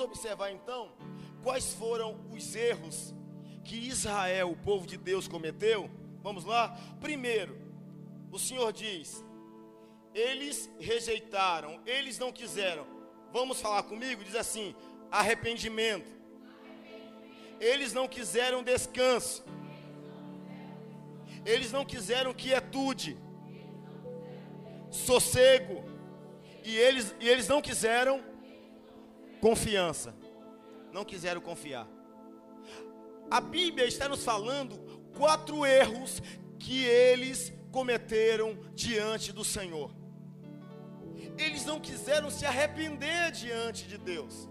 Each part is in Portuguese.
Observar então quais foram os erros que Israel, o povo de Deus, cometeu. Vamos lá? Primeiro, o Senhor diz: eles rejeitaram, eles não quiseram. Vamos falar comigo? Diz assim: arrependimento. Eles não quiseram descanso. Eles não quiseram quietude, sossego. E eles, e eles não quiseram Confiança. Não quiseram confiar. A Bíblia está nos falando quatro erros que eles cometeram diante do Senhor. Eles não quiseram se arrepender diante de Deus.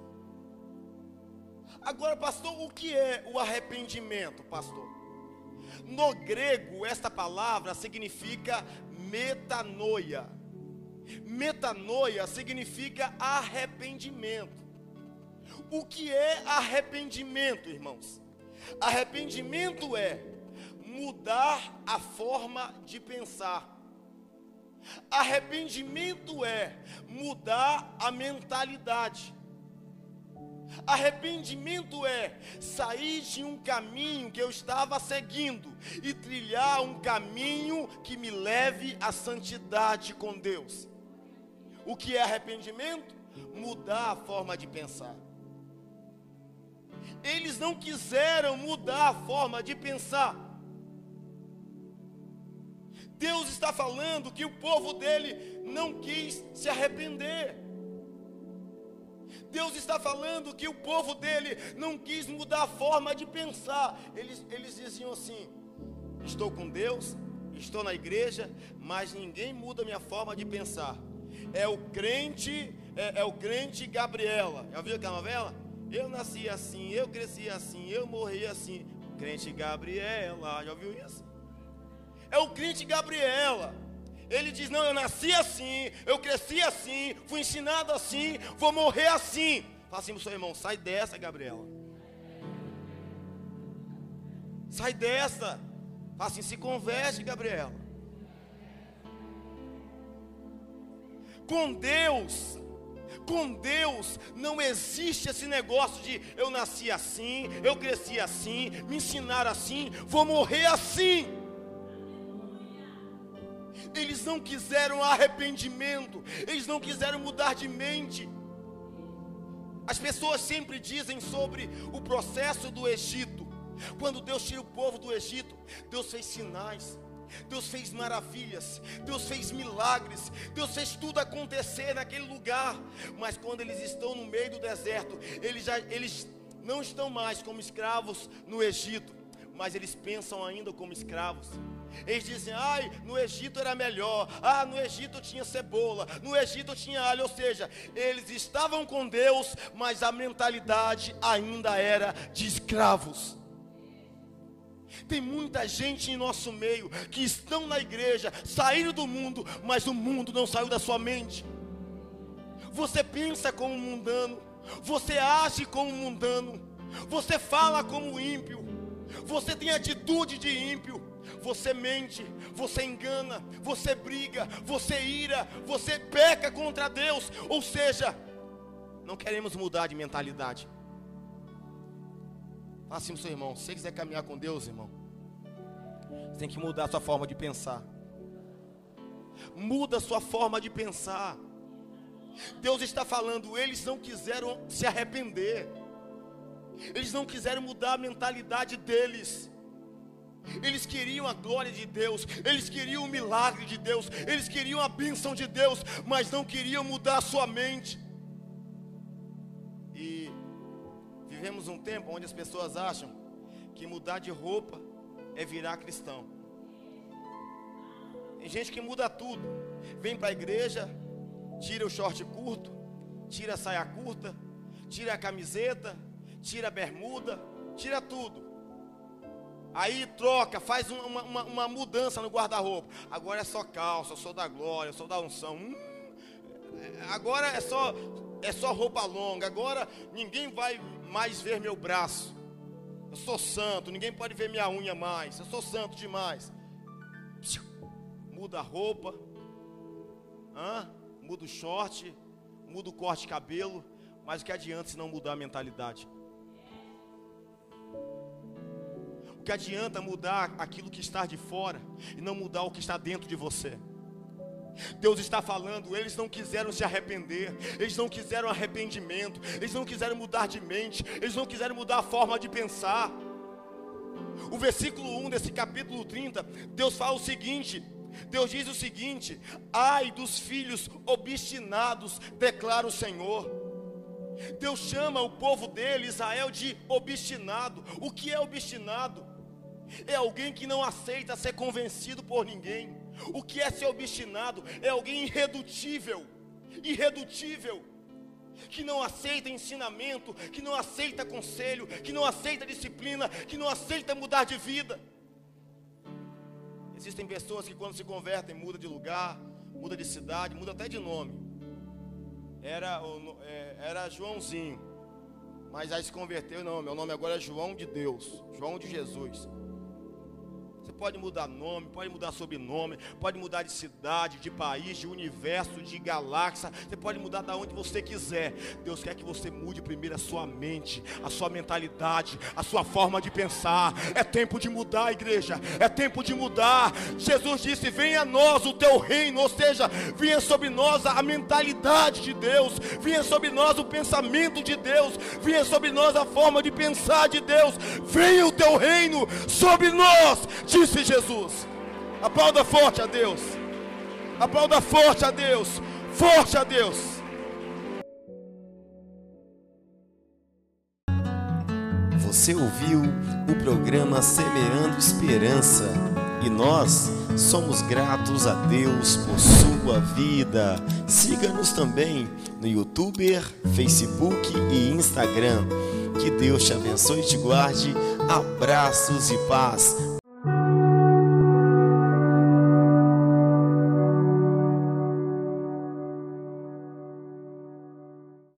Agora, pastor, o que é o arrependimento, pastor? No grego, esta palavra significa metanoia. Metanoia significa arrependimento. O que é arrependimento, irmãos? Arrependimento é mudar a forma de pensar. Arrependimento é mudar a mentalidade. Arrependimento é sair de um caminho que eu estava seguindo e trilhar um caminho que me leve à santidade com Deus. O que é arrependimento? Mudar a forma de pensar. Eles não quiseram mudar a forma de pensar. Deus está falando que o povo dele não quis se arrepender. Deus está falando que o povo dele não quis mudar a forma de pensar. Eles, eles diziam assim: Estou com Deus, estou na igreja, mas ninguém muda minha forma de pensar. É o crente, é, é o crente Gabriela. Já viu aquela novela? Eu nasci assim, eu cresci assim, eu morri assim. Crente Gabriela, já ouviu isso? É o crente Gabriela. Ele diz: Não, eu nasci assim, eu cresci assim, fui ensinado assim, vou morrer assim. Fala assim para o seu irmão: Sai dessa, Gabriela. Sai dessa. Fala assim: Se converte, Gabriela. Com Deus, com Deus não existe esse negócio de eu nasci assim, eu cresci assim, me ensinaram assim, vou morrer assim. Eles não quiseram arrependimento, eles não quiseram mudar de mente. As pessoas sempre dizem sobre o processo do Egito. Quando Deus tira o povo do Egito, Deus fez sinais, Deus fez maravilhas, Deus fez milagres, Deus fez tudo acontecer naquele lugar. Mas quando eles estão no meio do deserto, eles, já, eles não estão mais como escravos no Egito, mas eles pensam ainda como escravos. Eles dizem, ai, no Egito era melhor, ah, no Egito tinha cebola, no Egito tinha alho, ou seja, eles estavam com Deus, mas a mentalidade ainda era de escravos. Tem muita gente em nosso meio que estão na igreja, saíram do mundo, mas o mundo não saiu da sua mente. Você pensa como mundano, você age como mundano, você fala como ímpio, você tem atitude de ímpio, você mente, você engana, você briga, você ira, você peca contra Deus, ou seja, não queremos mudar de mentalidade. Fala assim pro seu irmão, se você quiser caminhar com Deus, irmão, você tem que mudar a sua forma de pensar. Muda a sua forma de pensar. Deus está falando, eles não quiseram se arrepender. Eles não quiseram mudar a mentalidade deles. Eles queriam a glória de Deus, eles queriam o milagre de Deus, eles queriam a bênção de Deus, mas não queriam mudar a sua mente. E vivemos um tempo onde as pessoas acham que mudar de roupa é virar cristão. Tem gente que muda tudo, vem para a igreja, tira o short curto, tira a saia curta, tira a camiseta, tira a bermuda, tira tudo. Aí troca, faz uma, uma, uma mudança no guarda-roupa. Agora é só calça, eu sou da glória, eu sou da unção. Hum, agora é só, é só roupa longa. Agora ninguém vai mais ver meu braço. Eu sou santo, ninguém pode ver minha unha mais. Eu sou santo demais. Muda a roupa, hã? muda o short, muda o corte de cabelo. Mas o que adianta se não mudar a mentalidade? que adianta mudar aquilo que está de fora e não mudar o que está dentro de você? Deus está falando, eles não quiseram se arrepender, eles não quiseram arrependimento, eles não quiseram mudar de mente, eles não quiseram mudar a forma de pensar. O versículo 1 desse capítulo 30, Deus fala o seguinte: Deus diz o seguinte: ai dos filhos obstinados, declara o Senhor. Deus chama o povo dele, Israel, de obstinado. O que é obstinado? é alguém que não aceita ser convencido por ninguém. O que é ser obstinado? É alguém irredutível, irredutível, que não aceita ensinamento, que não aceita conselho, que não aceita disciplina, que não aceita mudar de vida. Existem pessoas que quando se convertem muda de lugar, muda de cidade, muda até de nome. Era, é, era Joãozinho, mas aí se converteu, não, meu nome agora é João de Deus, João de Jesus. Pode mudar nome, pode mudar sobrenome, pode mudar de cidade, de país, de universo, de galáxia. Você pode mudar da onde você quiser. Deus quer que você mude primeiro a sua mente, a sua mentalidade, a sua forma de pensar. É tempo de mudar, igreja. É tempo de mudar. Jesus disse: Venha a nós o teu reino, ou seja, venha sobre nós a mentalidade de Deus, venha sobre nós o pensamento de Deus, venha sobre nós a forma de pensar de Deus. Venha o teu reino sobre nós disse Jesus. Aplauda forte a Deus. Aplauda forte a Deus. Forte a Deus. Você ouviu o programa Semeando Esperança e nós somos gratos a Deus por sua vida. Siga-nos também no YouTube, Facebook e Instagram. Que Deus te abençoe e te guarde. Abraços e paz.